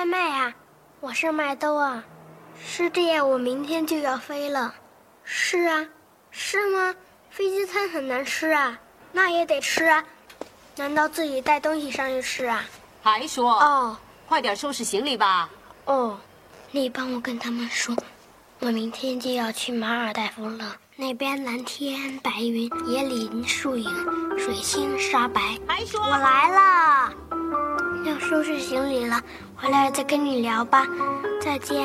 麦麦啊，我是麦兜啊。师弟，我明天就要飞了。是啊，是吗？飞机餐很难吃啊，那也得吃啊。难道自己带东西上去吃啊？还说哦快点收拾行李吧。哦，你帮我跟他们说，我明天就要去马尔代夫了。那边蓝天白云，椰林树影，水星沙白。还说我来了，要收拾行李了，回来再跟你聊吧，再见。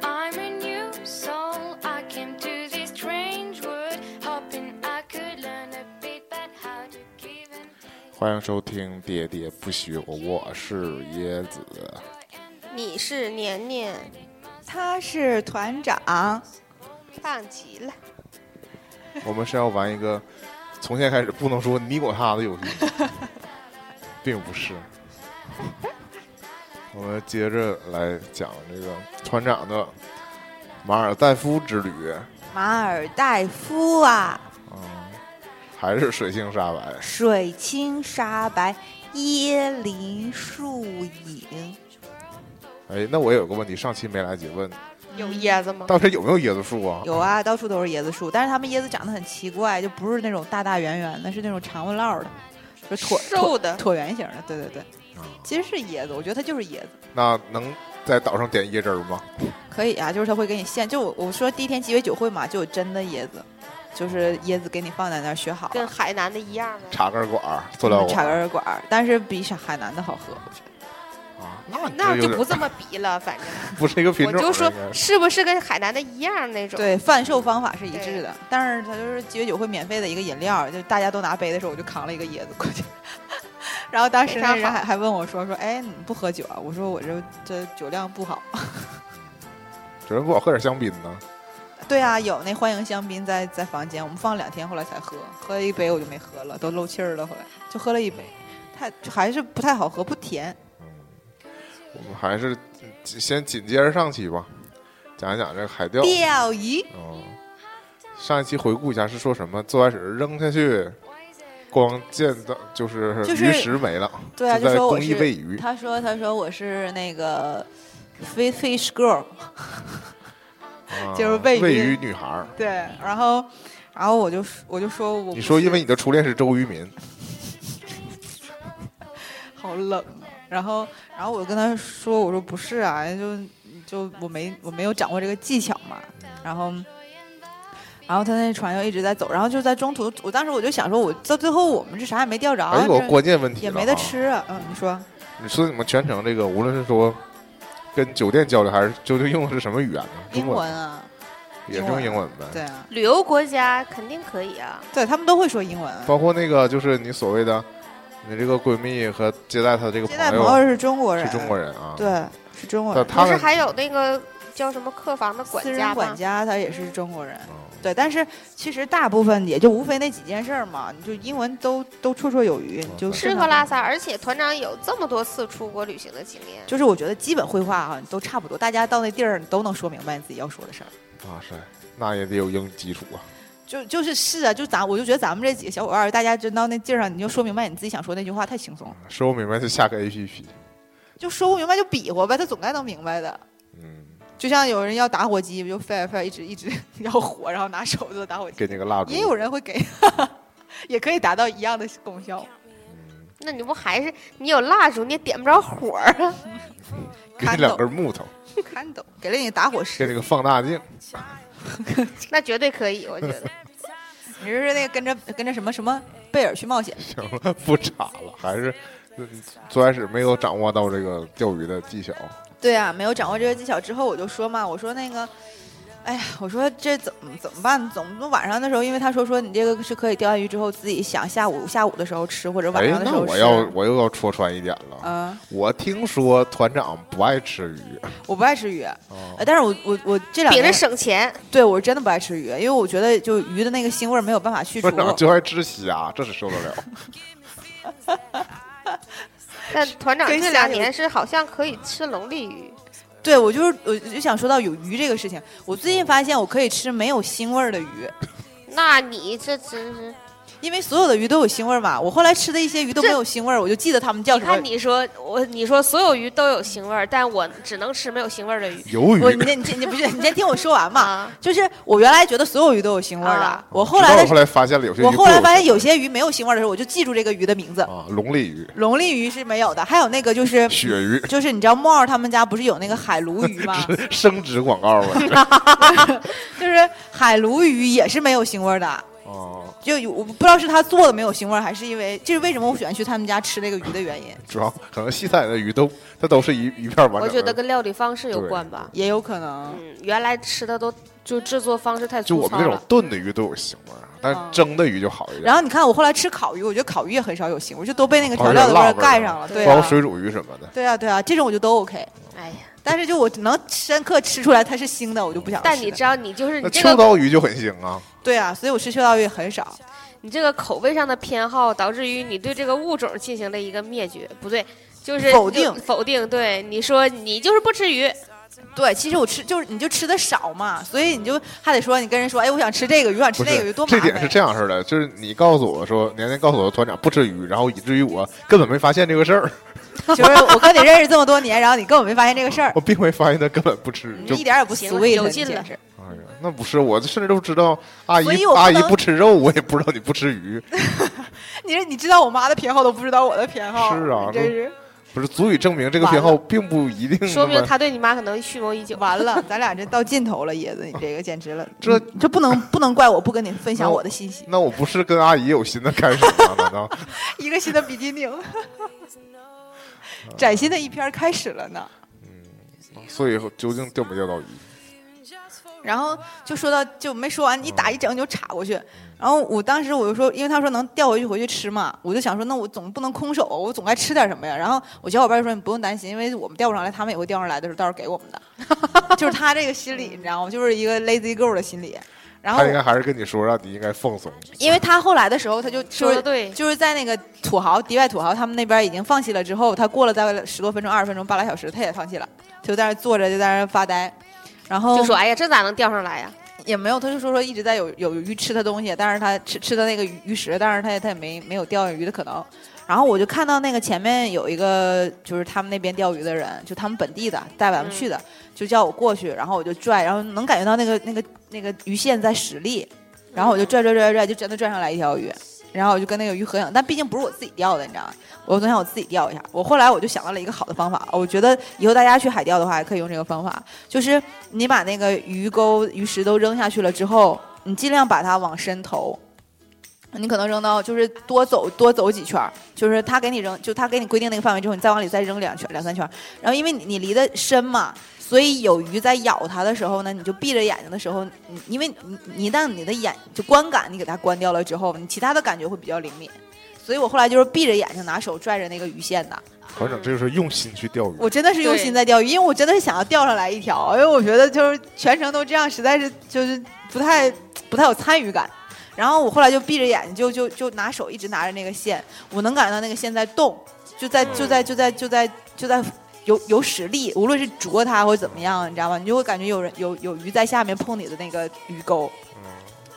I'm a new soul. I came to this strange world, hoping I could learn a bit about how to give 欢迎收听《喋喋不休》，我是椰子。你是年年，他是团长，棒极了。我们是要玩一个从现在开始不能说你我他的游戏，并不是。我们接着来讲这个团长的马尔代夫之旅，马尔代夫啊，嗯，还是水清沙白。水清沙白，椰林树影。哎，那我有个问题，上期没来及问，有椰子吗？到底有没有椰子树啊？有啊，到处都是椰子树，但是他们椰子长得很奇怪，就不是那种大大圆圆的，是那种长不唠的，就椭瘦的椭椭圆形的。对对对，啊其实是椰子，我觉得它就是椰子。那能在岛上点椰汁儿吗？可以啊，就是他会给你现，就我我说第一天鸡尾酒会嘛，就有真的椰子，就是椰子给你放在那儿削好，跟海南的一样吗？插根管儿，塑料插管儿根管儿，但是比海海南的好喝，我觉得。啊，那那就不这么比了，反正 不是一个品种。我就说是是不是跟海南的一样那种？对，贩售方法是一致的，但是它就是鸡尾酒会免费的一个饮料，就大家都拿杯的时候，我就扛了一个椰子过去。然后当时那非常好人还还问我说说，哎，你不喝酒啊？我说我这这酒量不好。主人不好喝点香槟呢。对啊，有那欢迎香槟在在房间，我们放两天，后来才喝，喝了一杯我就没喝了，都漏气儿了，后来就喝了一杯，太还是不太好喝，不甜。嗯，我们还是先紧接着上期吧，讲一讲这个海钓。钓鱼，嗯，上一期回顾一下是说什么？最开始扔下去，光见到就是鱼食没了，对啊，就在公益说我是喂鱼。他说他说我是那个 fish fish girl。啊 就是喂鱼喂鱼女孩。对，然后，然后我就我就说我不你说，因为你的初恋是周渝民，好冷啊，然后，然后我跟他说，我说不是啊，就就我没我没有掌握这个技巧嘛，然后，然后他那船又一直在走，然后就在中途，我当时我就想说，我到最后我们这啥也没钓着，哎，有这关键问题也没得吃啊，嗯，你说你说你们全程这个，无论是说跟酒店交流，还是究竟用的是什么语言呢？英文文啊，也是用英文呗。对啊，旅游国家肯定可以啊。对他们都会说英文，包括那个就是你所谓的你这个闺蜜和接待她的这个接待朋朋友是中国人，是中国人啊。，对，是中国人，不但是还有那个叫什么客房的管私人家吗？管家他也是中国人。嗯对，但是其实大部分也就无非那几件事儿嘛，你就英文都都绰绰有余，你就吃喝拉撒，而且团长有这么多次出国旅行的经验，就是我觉得基本绘画啊都差不多，大家到那地儿都能说明白你自己要说的事儿。哇塞，那也得有英语基础啊。就就是是啊，就咱我就觉得咱们这几个小伙伴，大家真到那劲儿上，你就说明白你自己想说那句话，太轻松了。说不明白就下个 A P P。就说不明白就比划呗，他总该能明白的。嗯，就像有人要打火机，就 fire fire 一直一直 要火，然后拿手做打火机。给你个蜡烛。也有人会给，也可以达到一样的功效。嗯，那你不还是你有蜡烛，你也点不着火啊？给你两根木头，看懂，给了你打火石给石。你个放大镜。那绝对可以，我觉得。你是那个跟着跟着什么什么贝尔去冒险？行了，不查了，还是嗯 最开始没有掌握到这个钓鱼的技巧。对啊，没有掌握这个技巧之后，我就说嘛，我说那个，哎呀，我说这怎么怎么办？总不晚上的时候，因为他说说你这个是可以钓完鱼之后自己想下午下午的时候吃，或者晚哎上，的时候吃。那我要我又要戳穿一点了。嗯，我听说团长不爱吃鱼。我不爱吃鱼，但是我我我这两秉着年省钱，对我是真的不爱吃鱼，因为我觉得就鱼的那个腥味没有办法去除团。长就爱吃虾，这是受得了。但团长跟这两年是好像可以吃龙利鱼，对我就是我就想说到有鱼这个事情，我最近发现我可以吃没有腥味儿的鱼，那你这真是，因为所有的鱼都有腥味儿嘛。我后来吃的一些鱼都没有腥味儿，我就记得它们叫什么你看。你说我，你说所有鱼都有腥味儿，但我只能吃没有腥味儿的鱼。鱿我鱼你。你你不是你先听我说完嘛？啊，就是我原来觉得所有鱼都有腥味儿的啊，我后来我后来发现了有些鱼我后来发现有有些鱼没有腥味儿的时候，我就记住这个鱼的名字。啊，龙利鱼、龙利鱼是没有的，还有那个就是鳕鱼，就是你知道莫儿他们家不是有那个海鲈鱼吗？升值广告吧？就是海鲈鱼也是没有腥味儿的。哦，就有我不知道是他做的没有腥味儿，还是因为这是为什么我喜欢去他们家吃那个鱼的原因，主要可能西餐的鱼都它都是一一片完整的。我觉得跟料理方式有关吧。也有可能。嗯，原来吃的都就制作方式太粗就我们粗糙了。那种炖的鱼都有腥味儿，但是啊蒸的鱼就好一点。然后你看我后来吃烤鱼，我觉得烤鱼也很少有腥味儿，就都被那个哦调料的味儿盖上了。对啊，包括水煮鱼什么的。对啊，对啊，这种我就都 OK。哎呀，但是就我能深刻吃出来它是腥的，我就不想吃。但你知道，你就是那秋你这个刀鱼就很腥啊，对啊，所以我吃秋刀鱼很少。你这个口味上的偏好，导致于你对这个物种进行了一个灭绝，不对，就是否定否定。对，你说你就是不吃鱼，对，其实我吃就是你就吃的少嘛，所以你就还得说你跟人说，哎，我想吃这个鱼，我想吃不那个鱼，是多麻烦。这点是这样式的，就是你告诉我说，年年告诉我团长不吃鱼，然后以至于我根本没发现这个事儿，就是我跟你认识这么多年，然后你根本没发现这个事儿，我并没发现他根本不吃，就你一点也不行有劲了哎呀，那不是，我甚至都知道阿姨阿姨不吃肉，我也不知道你不吃鱼，你说你知道我妈的偏好都不知道我的偏好，是啊你真是不是足以证明这个偏好并不一定说明他对你妈可能蓄谋已久。完了，咱俩这到尽头了，椰子，你这个简直了，这这不能不能怪我不跟你分享我的信息，那我不是跟阿姨有新的开始吗？难道？一个新的比基尼，崭新的一篇开始了呢。嗯所以究竟钓没钓到鱼？然后就说到就没说完，一打一整就插过去。然后我当时我就说，因为他说能调回去回去吃嘛，我就想说，那我总不能空手，我总该吃点什么呀。然后我小伙伴说你不用担心，因为我们钓不上来，他们也会钓上来的时候，到时候给我们的。就是他这个心理，你知道吗？就是一个 lazy girl 的心理。然后他应该还是跟你说，让你应该放松。因为他后来的时候，他就就是说对，就是在那个土豪迪拜土豪他们那边已经放弃了之后，他过了大概十多分钟、二十分钟、半拉小时，他也放弃了，就在那坐着就在那发呆。然后就说哎呀，这咋能钓上来呀？也没有，他就说说一直在有有鱼吃他东西，但是他吃吃的那个鱼鱼食，但是他也他也没没有钓鱼的可能。然后我就看到那个前面有一个就是他们那边钓鱼的人，就他们本地的带咱们去的，就叫我过去，然后我就拽，然后能感觉到那个那个那个鱼线在使力，然后我就拽拽拽拽，就真的拽上来一条鱼。然后我就跟那个鱼合影，但毕竟不是我自己钓的，你知道吗？我总想我自己钓一下。我后来我就想到了一个好的方法，我觉得以后大家去海钓的话，也可以用这个方法，就是你把那个鱼钩、鱼食都扔下去了之后，你尽量把它往深投。你可能扔到就是多走多走几圈儿，就是他给你扔，就他给你规定那个范围之后，你再往里再扔两圈两三圈。然后因为你你离得深嘛，所以有鱼在咬它的时候呢，你就闭着眼睛的时候，你因为你你一旦你的眼就观感你给它关掉了之后，你其他的感觉会比较灵敏。所以我后来就是闭着眼睛拿手拽着那个鱼线的，团长，这就是用心去钓鱼。我真的是用心在钓鱼，因为我真的是想要钓上来一条，因为我觉得就是全程都这样，实在是就是不太不太有参与感。然后我后来就闭着眼睛，就就就拿手一直拿着那个线，我能感觉到那个线在动，就在就在就在就在就在有有使力，无论是啄它或者怎么样，你知道吗？你就会感觉有人有有鱼在下面碰你的那个鱼钩。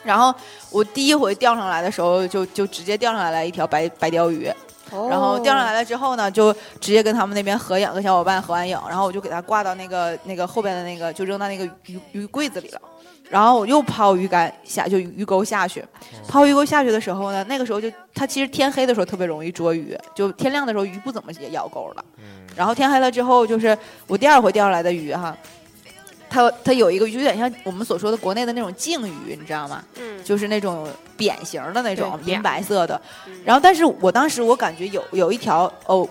然后我第一回钓上来的时候，就就直接钓上来了一条白白鲷鱼，然后钓上来了之后呢，就直接跟他们那边合影，跟小伙伴合完影，然后我就给它挂到那个那个后边的那个，就扔到那个鱼鱼柜子里了。然后我又抛鱼竿下，就鱼钩下去。抛鱼钩下去的时候呢，那个时候就它其实天黑的时候特别容易捉鱼，就天亮的时候鱼不怎么也咬钩了。然后天黑了之后，就是我第二回钓上来的鱼哈，它它有一个有点像我们所说的国内的那种净鱼，你知道吗？嗯，就是那种扁形的那种银白色的。嗯。然后，但是我当时我感觉有有一条哦，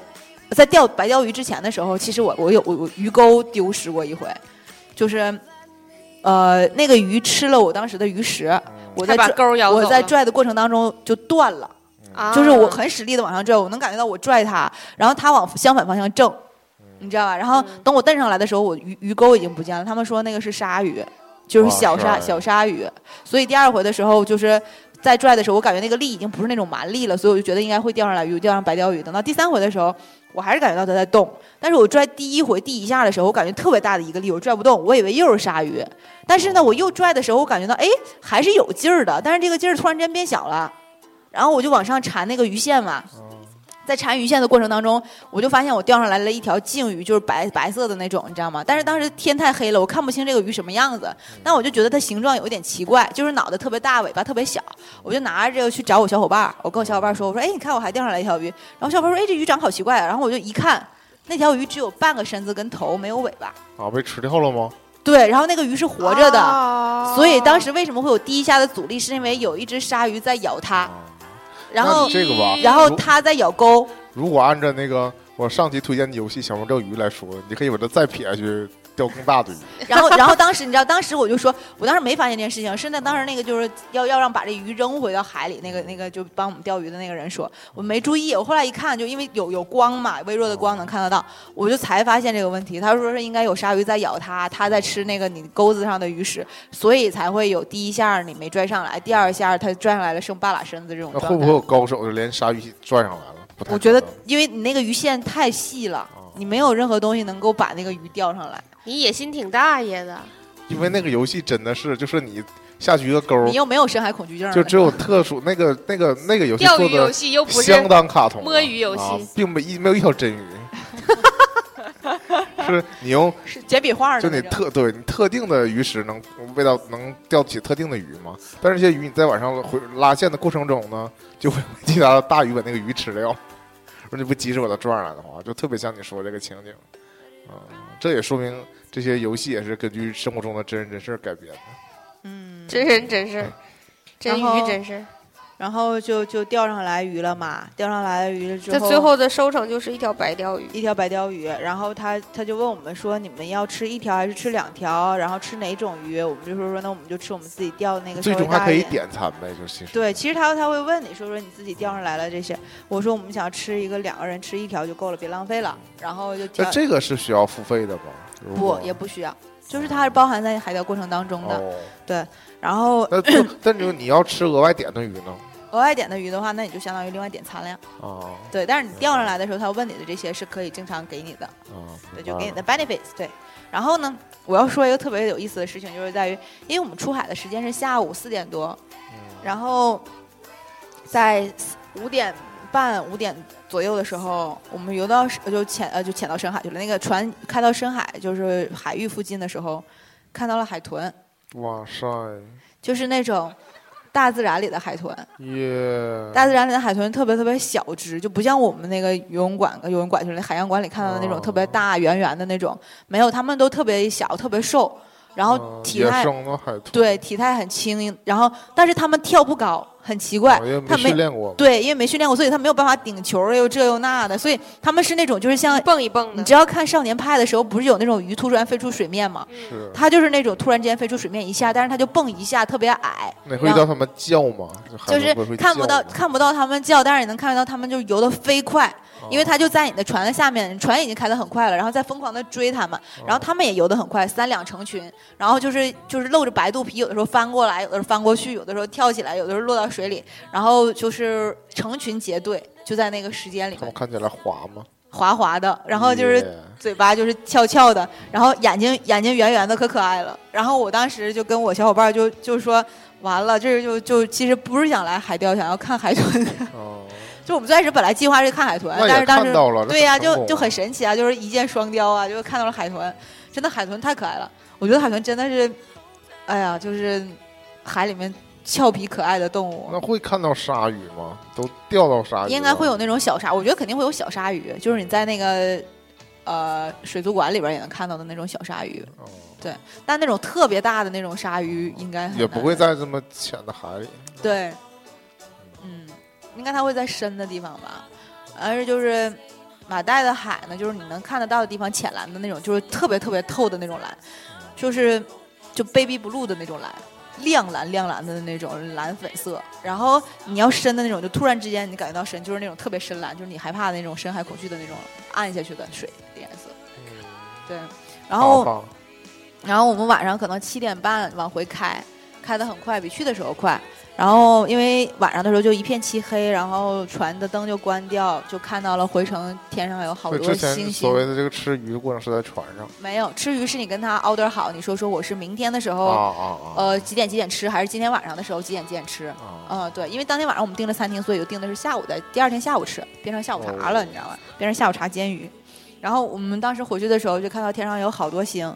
在钓白钓鱼之前的时候，其实我我有我我鱼钩丢失过一回，就是呃那个鱼吃了我当时的鱼食，我在把拽钩咬我在拽的过程当中就断了，啊就是我很使力的往上拽，我能感觉到我拽它，然后它往相反方向挣。你知道吧？然后嗯等我蹬上来的时候，我鱼鱼钩已经不见了。他们说那个是鲨鱼，就是小鲨小鲨鱼。所以第二回的时候，就是在拽的时候，我感觉那个力已经不是那种蛮力了，所以我就觉得应该会钓上来鱼，钓上白鲷鱼。等到第三回的时候，我还是感觉到它在动，但是我拽第一回第一下的时候，我感觉特别大的一个力，我拽不动，我以为又是鲨鱼，但是呢，我又拽的时候，我感觉到哎还是有劲儿的，但是这个劲儿突然间变小了，然后我就往上缠那个鱼线嘛，在缠鱼线的过程当中，我就发现我钓上来了一条净鱼，就是白白色的那种，你知道吗？但是当时天太黑了，我看不清这个鱼什么样子，但我就觉得它形状有一点奇怪，就是脑袋特别大，尾巴特别小。我就拿着这个去找我小伙伴儿，我跟我小伙伴儿说，我说，哎，你看我还钓上来一条鱼。然后小伙伴说，哎，这鱼长好奇怪啊。然后我就一看，那条鱼只有半个身子跟头，没有尾巴。啊，被吃掉了吗？对，然后那个鱼是活着的，啊所以当时为什么会有第一下的阻力，是因为有一只鲨鱼在咬它，啊，然后那这个吧，然后它再咬钩。如果按照那个我上期推荐的游戏《小猫钓鱼》来说，你可以把它再撇下去，钓更大的鱼。然后，然后当时你知道，当时我就说，我当时没发现这件事情，是那当时那个就是要要让把这鱼扔回到海里，那个那个就帮我们钓鱼的那个人说，我没注意，我后来一看，就因为有有光嘛，微弱的光能看得到，我就才发现这个问题。他说是应该有鲨鱼在咬它，它在吃那个你钩子上的鱼食，所以才会有第一下你没拽上来，第二下它拽上来了剩半拉身子这种会不会。有高手就连鲨鱼拽上来了？我觉得，因为你那个鱼线太细了，你没有任何东西能够把那个鱼钓上来。你野心挺大爷的，因为那个游戏真的是，就是你下去一个钩你，又没有深海恐惧症，就只有特殊那个那个那个游戏做钓鱼游的戏又相当卡通了，摸鱼游戏啊并没一没有一条真鱼。是你用是简笔画的就你。特对你特定的鱼食能味道能钓起特定的鱼吗？但是这些鱼你在晚上回拉线的过程中呢，就会其他的大鱼把那个鱼吃掉。如果你不及时把它抓上来的话，就特别像你说这个情景。嗯，这也说明这些游戏也是根据生活中的真人真事儿改编的。嗯，真人真事儿，真鱼真事儿。然后就就钓上来鱼了嘛，钓上来鱼了之后，这最后的收成就是一条白鲷鱼。一条白鲷鱼，然后他他就问我们说，你们要吃一条还是吃两条？然后吃哪种鱼？我们就说说，那我们就吃我们自己钓的那个最终还可以点。餐呗，就其实。对，其实他他会问你说说你自己钓上来了这些，我说我们想吃一个两个人吃一条就够了，别浪费了。然后就钓那这个是需要付费的吗？不也不需要，就是它是包含在海钓过程当中的。哦，然后那就 但就你要吃额外点的鱼呢？额外点的鱼的话，那你就相当于另外点餐了呀。哦对，但是你钓上来的时候，他问你的这些是可以经常给你的。哦，对，就给你的 benefits。对，然后呢，我要说一个特别有意思的事情，就是在于，因为我们出海的时间是下午四点多，嗯然后在五点半、五点左右的时候，我们游到就潜呃就潜到深海去了。那个船开到深海，就是海域附近的时候，看到了海豚，哇塞，就是那种大自然里的海豚。耶！大自然里的海豚特别特别小只，就不像我们那个游泳馆、游泳馆就是海洋馆里看到的那种哦特别大圆圆的那种，没有，它们都特别小、特别瘦，然后体态、对体态很轻盈，然后但是它们跳不高，很奇怪哦，因为它没没训练过。对，因为没训练过，所以他没有办法顶球又这又那的，所以他们是那种就是像蹦一蹦的。你知道看少年派的时候，不是有那种鱼突然飞出水面吗？是，它就是那种突然之间飞出水面一下，但是他就蹦一下，特别矮，你会叫他们叫吗？就是看不到看不到他们叫，但是你能看得到他们就游得飞快，哦因为他就在你的船的下面，船已经开得很快了，然后在疯狂的追他们，哦然后他们也游得很快，三两成群，然后就是就是露着白肚皮，有的时候翻过来，有的时候翻过去，有的时候跳起来，有的时候落到水里，然后就是成群结队，就在那个时间里面看起来滑吗？滑滑的，然后就是嘴巴就是翘翘的，然后眼睛眼睛圆圆的，可可爱了。然后我当时就跟我小伙伴就就说，完了，这就就其实不是想来海钓，想要看海豚。哦，就我们最开始本来计划是看海豚，但是当时对呀、就就很神奇啊，就是一箭双雕啊，就是看到了海豚，真的海豚太可爱了。我觉得海豚真的是，哎呀，就是海里面俏皮可爱的动物。那会看到鲨鱼吗？都钓到鲨鱼？应该会有那种小鲨，我觉得肯定会有小鲨鱼，就是你在那个呃水族馆里边也能看到的那种小鲨鱼。哦，但那种特别大的那种鲨鱼，应该也不会在这么浅的海里。对，嗯，应该它会在深的地方吧。而是就是马代的海呢，就是你能看得到的地方，浅蓝的那种，就是特别特别透的那种蓝，就是就 baby blue 的那种蓝。亮蓝亮蓝的那种蓝粉色，然后你要深的那种，就突然之间你感觉到深，就是那种特别深蓝，就是你害怕的那种深海恐惧的那种暗下去的水的颜色。嗯，对，然后然后我们晚上可能七点半往回开，开的很快，比去的时候快。然后因为晚上的时候就一片漆黑，然后船的灯就关掉，就看到了回程天上有好多所以之前星所谓。的这个吃鱼的过程是在船上没有吃鱼是你跟他 order 好，你说说我是明天的时候，啊啊啊呃几点几点吃，还是今天晚上的时候几点几点吃？啊！嗯，对，因为当天晚上我们订了餐厅，所以就订的是下午的，第二天下午吃，变成下午茶了，哦你知道吧？变成下午茶煎鱼。然后我们当时回去的时候，就看到天上有好多星，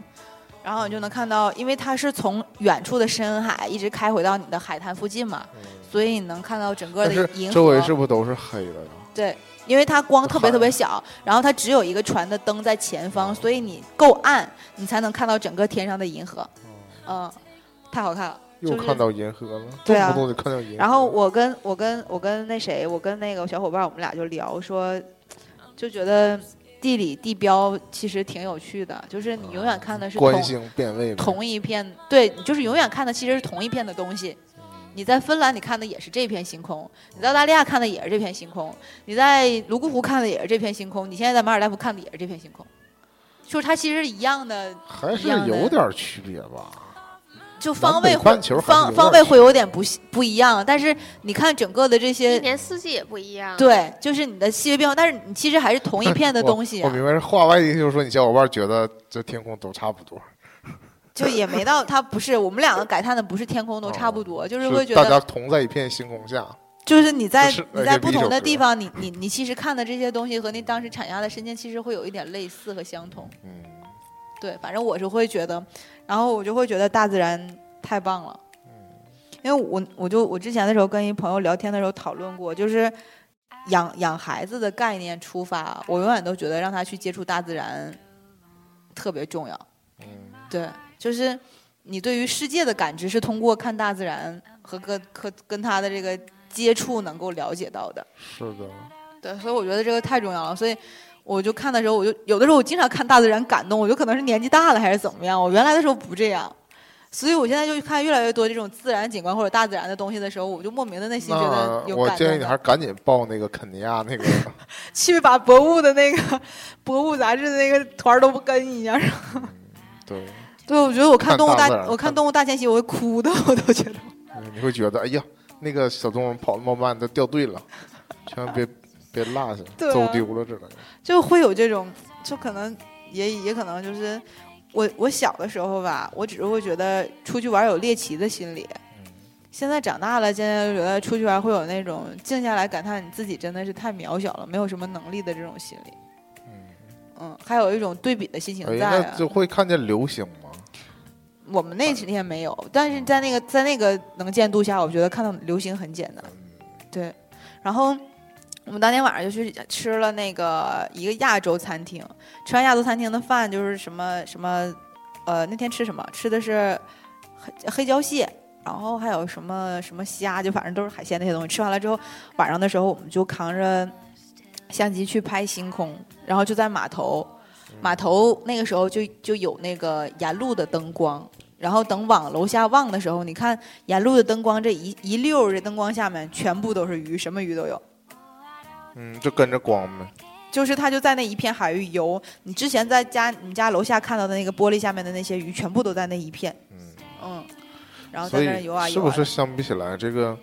然后你就能看到，因为它是从远处的深海一直开回到你的海滩附近嘛，所以你能看到整个的银河。周围是不是都是黑的呀？对，因为它光特别特别小，然后它只有一个船的灯在前方，所以你够暗，你才能看到整个天上的银河。嗯，太好看了。就是又看到银河了，对啊动不动就看到银河。然后我跟我跟我跟那谁，我跟那个小伙伴，我们俩就聊说，就觉得地理地标其实挺有趣的，就是你永远看的是同同一片，对，你就是永远看的其实是同一片的东西。你在芬兰你看的也是这片星空，你在澳大利亚看的也是这片星空，你在泸沽湖看的也是这片星空，你现在在马尔代夫看的也是这片星空，就是它其实是一样的，还是有点区别吧？就方位会方方位会有点不不一样，但是你看整个的这一些年四季也不一样。，对，就是你的细微变化，但是你其实还是同一片的 东西、啊，我明白是话外音，就是说你小伙伴觉得这天空都差不多，就也没到它不是我们两个感叹的不是天空都差不多，就是会觉得大家同在一片星空下。就是你在是你在不同的地方，你你你其实看的这些东西和你当时产下的瞬间其实会有一点类似和相同。嗯，对，反正我是会觉得，然后我就会觉得大自然太棒了。因为我我就我之前的时候跟一朋友聊天的时候讨论过，就是养养孩子的概念出发，我永远都觉得让他去接触大自然特别重要。嗯，对，就是你对于世界的感知是通过看大自然和跟和跟他的这个接触能够了解到的。是的，对，所以我觉得这个太重要了。所以我就看的时候，我就有的时候我经常看大自然感动，我就可能是年纪大了还是怎么样，我原来的时候不这样。所以我现在就看越来越多这种自然景观或者大自然的东西的时候，我就莫名的内心觉得有感动的。建议你还是赶紧报那个肯尼亚那个，去把博物的那个博物杂志的那个团儿都不跟一下。对，对，我觉得我看看动物大大，我看看动物大迁徙，我会哭的，我都觉得。嗯你会觉得，哎呀，那个小动物跑那么慢，都掉队了，千万别别落下，对啊走丢了之类的。就会有这种，就可能也也可能就是我我小的时候吧，我只是会觉得出去玩有猎奇的心理。现在长大了，现在就觉得出去玩会有那种静下来感叹你自己真的是太渺小了，没有什么能力的这种心理。嗯，还有一种对比的心情哎，在、啊。那就会看见流星吗？我们那几天没有，但是在那个在那个能见度下，我觉得看到流星很简单。对，然后我们当天晚上就去吃了那个一个亚洲餐厅，吃完亚洲餐厅的饭就是什么什么，呃，那天吃什么？吃的是黑黑椒蟹。然后还有什么什么虾，就反正都是海鲜那些东西。吃完了之后，晚上的时候我们就扛着相机去拍星空，然后就在码头，码头那个时候就就有那个沿路的灯光，然后等往楼下望的时候，你看沿路的灯光，这一一溜儿这灯光下面全部都是鱼，什么鱼都有。嗯，就跟着光呗。就是它就在那一片海域游，你之前在家你家楼下看到的那个玻璃下面的那些鱼，全部都在那一片。嗯，嗯，然后在那游啊游啊。是不是相比起来，这个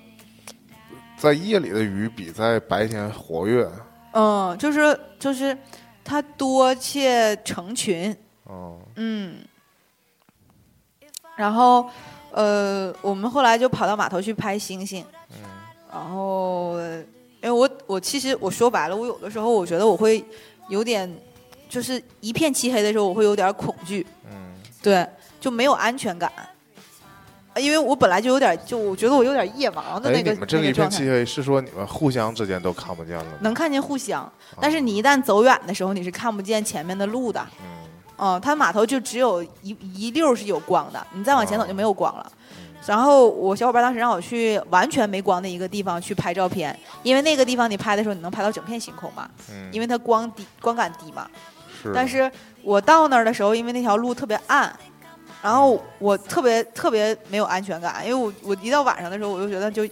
在夜里的鱼比在白天活跃？嗯，就是就是它多且成群。哦，嗯，然后呃，我们后来就跑到码头去拍星星。嗯然后，因为我我其实我说白了，我有的时候我觉得我会有点，就是一片漆黑的时候，我会有点恐惧，嗯，对，就没有安全感。呃因为我本来就有点，就我觉得我有点夜盲的哎，那个、你们这个那个状态，一片漆黑，是说你们互相之间都看不见了吗？能看见互相，啊但是你一旦走远的时候，你是看不见前面的路的。嗯嗯，它码头就只有一一溜儿是有光的，你再往前走哦就没有光了。嗯然后我小伙伴当时让我去完全没光的一个地方去拍照片，因为那个地方你拍的时候你能拍到整片星空嘛，嗯，因为它光低光感低嘛。是，但是我到那儿的时候，因为那条路特别暗，然后我特别特别没有安全感，因为我我一到晚上的时候，我就觉得就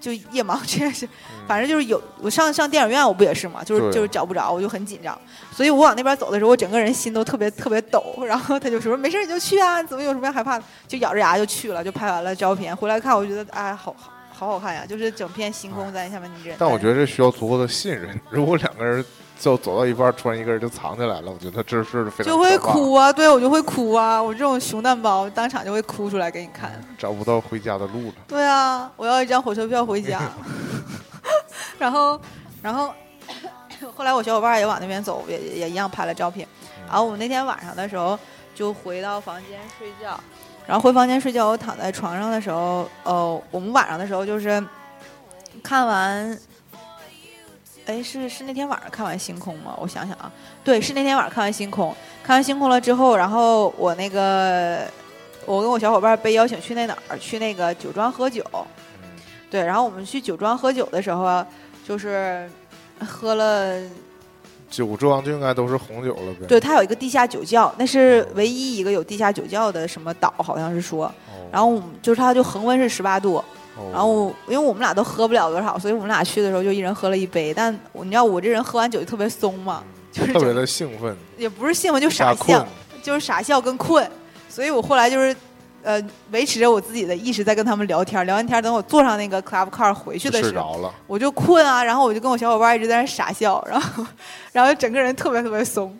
就夜盲 确实，反正就是有我上上电影院我不也是嘛，就是就是找不着，我就很紧张，所以我往那边走的时候，我整个人心都特别特别抖，然后他就说没事你就去啊，怎么有什么要害怕的，就咬着牙就去了，就拍完了照片，回来看我觉得哎好好好好看呀，就是整片星空在下面，你人。但我觉得这需要足够的信任。如果两个人就走到一半，突然一个人就藏起来了，我觉得这是非常就会哭啊，对我就会哭啊，我这种熊蛋包当场就会哭出来给你看。找不到回家的路了。对啊，我要一张火车票回家。然后，然后后来我小伙伴也往那边走，也也也一样拍了照片。然后我们那天晚上的时候就回到房间睡觉，然后回房间睡觉，我躺在床上的时候，呃，我们晚上的时候就是看完。哎，是是那天晚上看完星空吗？我想想啊，对，是那天晚上看完星空。看完星空了之后，然后我那个我跟我小伙伴被邀请去那哪儿？去那个酒庄喝酒。对，然后我们去酒庄喝酒的时候啊，就是喝了，酒庄就应该都是红酒了呗。对，它有一个地下酒窖，那是唯一一个有地下酒窖的什么岛，好像是说。哦，然后我们就是它就恒温是十八度，哦然后因为我们俩都喝不了多少，所以我们俩去的时候就一人喝了一杯。但我你知道我这人喝完酒就特别松嘛，就是特别的兴奋，也不是兴奋就傻笑，。就是傻笑跟困，所以我后来就是，呃，维持着我自己的意识在跟他们聊天，聊完天等我坐上那个 club car 回去的时候，我就困啊，然后我就跟我小伙伴一直在那傻笑，然后，然后整个人特别特别松，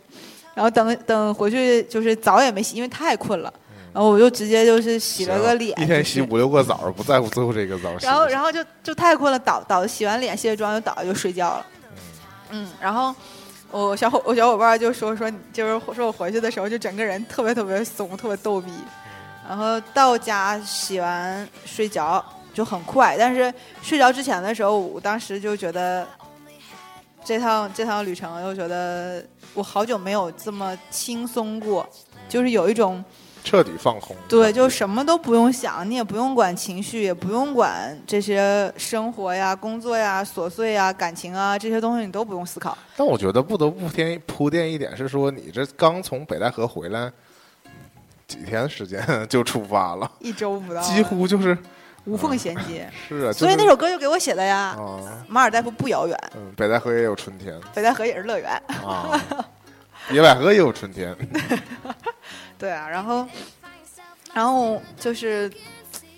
然后等等回去就是澡也没洗，因为太困了，然后我就直接就是洗了个脸，嗯一天洗五六个澡，不在乎最后这个澡洗。然后然后就就太困了，倒倒洗完脸卸妆就倒下就睡觉了。嗯，然后我小伙我小伙伴就说说你就是说我回去的时候就整个人特别特别松，特别逗逼。然后到家洗完睡着就很快，但是睡着之前的时候，我当时就觉得这趟这趟旅程，又觉得我好久没有这么轻松过，就是有一种。彻底放空。对，就什么都不用想，你也不用管情绪，也不用管这些生活呀、工作呀、琐碎呀、感情啊这些东西，你都不用思考。但我觉得不得不添铺垫一点是说，你这刚从北戴河回来几天时间就出发了，一周不到，几乎就是无缝衔接。是啊，所以那首歌就给我写的呀。啊，马尔代夫不遥远，嗯，北戴河也有春天北戴河也是乐园。啊，野百合也有春天，对啊，然后，然后就是，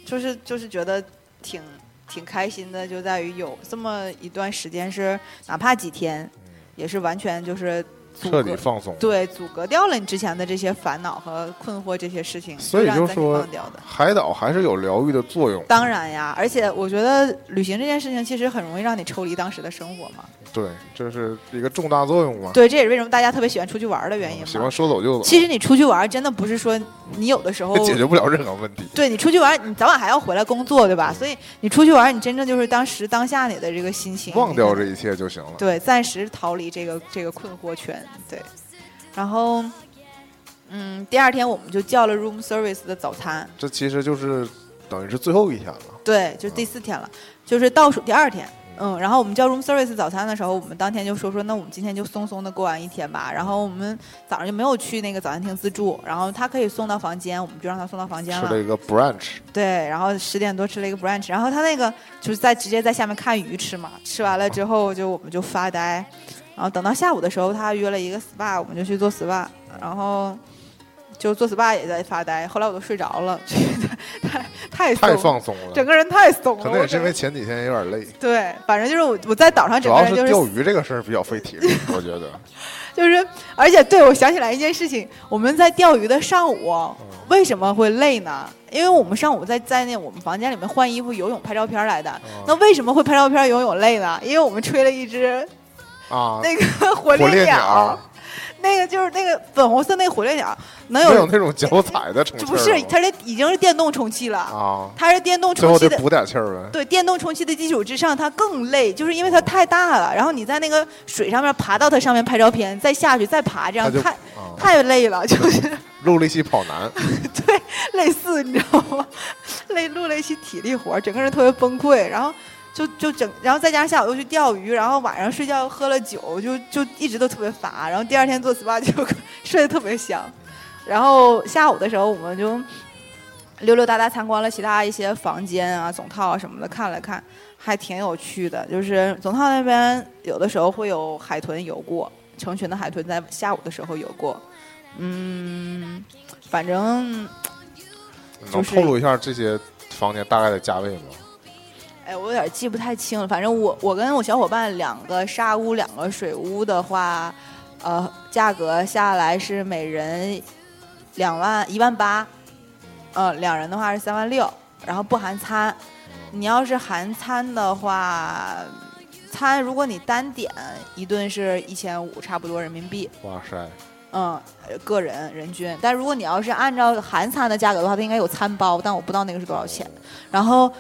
就是就是觉得挺挺开心的，就在于有这么一段时间是哪怕几天，也是完全就是阻彻底放松。对，阻隔掉了你之前的这些烦恼和困惑这些事情，所以就说。海岛还是有疗愈的作用。当然呀，而且我觉得旅行这件事情其实很容易让你抽离当时的生活嘛。对，这是一个重大作用嘛。对，这也是为什么大家特别喜欢出去玩的原因嘛喜欢。说走就走，其实你出去玩真的不是说你有的时候 解决不了任何问题。对你出去玩，你早晚还要回来工作，对吧？所以你出去玩，你真正就是当时当下你的这个心情，忘掉这一切就行了。对，暂时逃离这个这个困惑圈，对。然后，嗯，第二天我们就叫了 room service 的早餐，这其实就是等于是最后一天了。对，就是第四天了，就是倒数第二天。嗯，然后我们叫 room service 早餐的时候，我们当天就说说，那我们今天就松松的过完一天吧。然后我们早上就没有去那个早餐厅自助，然后他可以送到房间，我们就让他送到房间了。吃了一个 brunch，对，然后十点多吃了一个 brunch，然后他那个就是在直接在下面看鱼吃嘛，吃完了之后就我们就发呆，然后等到下午的时候他约了一个 SPA，我们就去做 SPA，然后就做 SPA 也在发呆，后来我都睡着了，觉得太太太，放松了。整个人太松了，可能也是因为前几天有点累，对，反正就是我我在岛上整个人就是钓鱼这个事儿比较费体力，我觉得。就是，而且对我想起来一件事情，我们在钓鱼的上午嗯为什么会累呢？因为我们上午在在那我们房间里面换衣服、游泳、拍照片来的。嗯那为什么会拍照片、游泳累呢？因为我们吹了一只啊，那个火火烈烈鸟那个就是那个粉红色那个火烈鸟，能有没有那种脚踩的充气儿不是它是已经是电动充气了，啊，它是电动充气的。得补点气儿呗。对电动充气的基础之上，它更累，就是因为它太大了。然后你在那个水上面爬到它上面拍照片，再下去再爬，这样太啊，太累了，就是。录了一期跑男，对，类似你知道吗？累录了一期体力活，整个人特别崩溃，然后就就整，然后再加上下午又去钓鱼，然后晚上睡觉喝了酒，就就一直都特别乏，然后第二天做 SPA 就 睡得特别香，然后下午的时候我们就溜溜达达参观了其他一些房间啊、总套啊什么的，看了看，还挺有趣的。就是总套那边有的时候会有海豚游过，成群的海豚在下午的时候游过，嗯，反正能就是透露一下这些房间大概的价位吗？哎，我有点记不太清了。反正我我跟我小伙伴两个沙屋两个水屋的话，呃，价格下来是每人两万一万八，呃，两人的话是三万六，然后不含餐。你要是含餐的话，餐如果你单点一顿是一千五，差不多人民币。哇塞，嗯，呃个人人均。但如果你要是按照含餐的价格的话，它应该有餐包，但我不知道那个是多少钱。然后，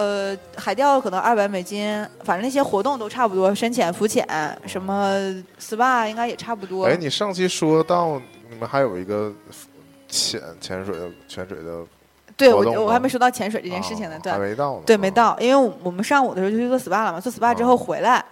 呃，海钓可能二百美金，反正那些活动都差不多，深潜、浮潜，什么 SPA 应该也差不多。哎，你上期说到你们还有一个潜潜水的潜水的对我我还没说到潜水这件事情呢，对啊还。没到呢，对，没到，因为我们上午的时候就去做 SPA 了嘛，做 SPA 之后哦回来，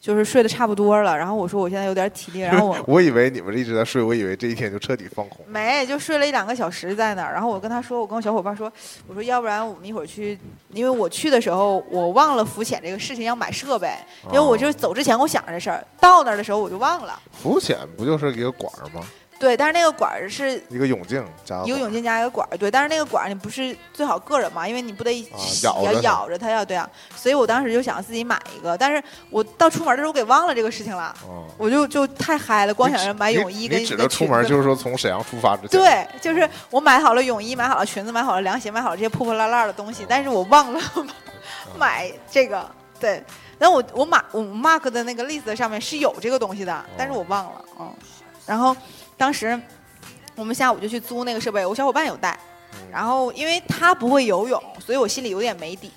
就是睡得差不多了。然后我说我现在有点体力，然后我 我以为你们一直在睡，我以为这一天就彻底放空。没，就睡了一两个小时在那儿。然后我跟他说，我跟我小伙伴说，我说要不然我们一会儿去，因为我去的时候我忘了浮潜这个事情要买设备，因为我就是走之前我想着这事儿，到那儿的时候我就忘了。浮潜不就是一个管儿吗？对，但是那个管儿是一个泳镜加一个泳镜加一个管儿，对，但是那个管儿你不是最好个人嘛，因为你不得咬着它咬着它呀，对啊，所以我当时就想自己买一个，但是我到出门的时候我给忘了这个事情了，哦，我就就太嗨了，光想着买泳衣跟你指的出门就是说从沈阳出发之前。对，就是我买好了泳衣，买好了裙子，买好了凉鞋，买好了这些破破烂烂的东西，但是我忘了 买这个。对，但我我买我 mark 的那个 list 上面是有这个东西的，但是我忘了，嗯。然后当时我们下午就去租那个设备，我小伙伴有带，嗯然后因为他不会游泳，所以我心里有点没底。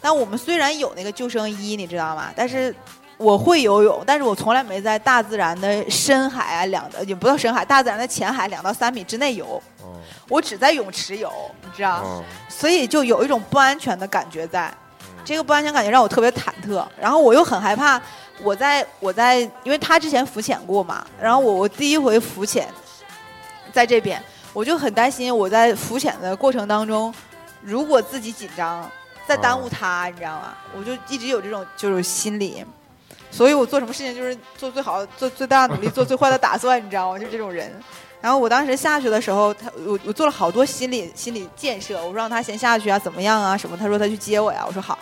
但我们虽然有那个救生衣，你知道吗？但是我会游泳，但是我从来没在大自然的深海啊两也不到深海，大自然的浅海两到三米之内游，嗯我只在泳池游，你知道，嗯所以就有一种不安全的感觉在。嗯这个不安全感觉让我特别忐忑，然后我又很害怕，我在我在，因为他之前浮潜过嘛，然后我我第一回浮潜，在这边，我就很担心我在浮潜的过程当中，如果自己紧张，再耽误他，你知道吗？我就一直有这种就是心理，所以我做什么事情就是做最好、做最大的努力，做最坏的打算，你知道吗？就这种人。然后我当时下去的时候，他我我做了好多心理心理建设，我说让他先下去啊，怎么样啊什么？他说他去接我呀，我说好。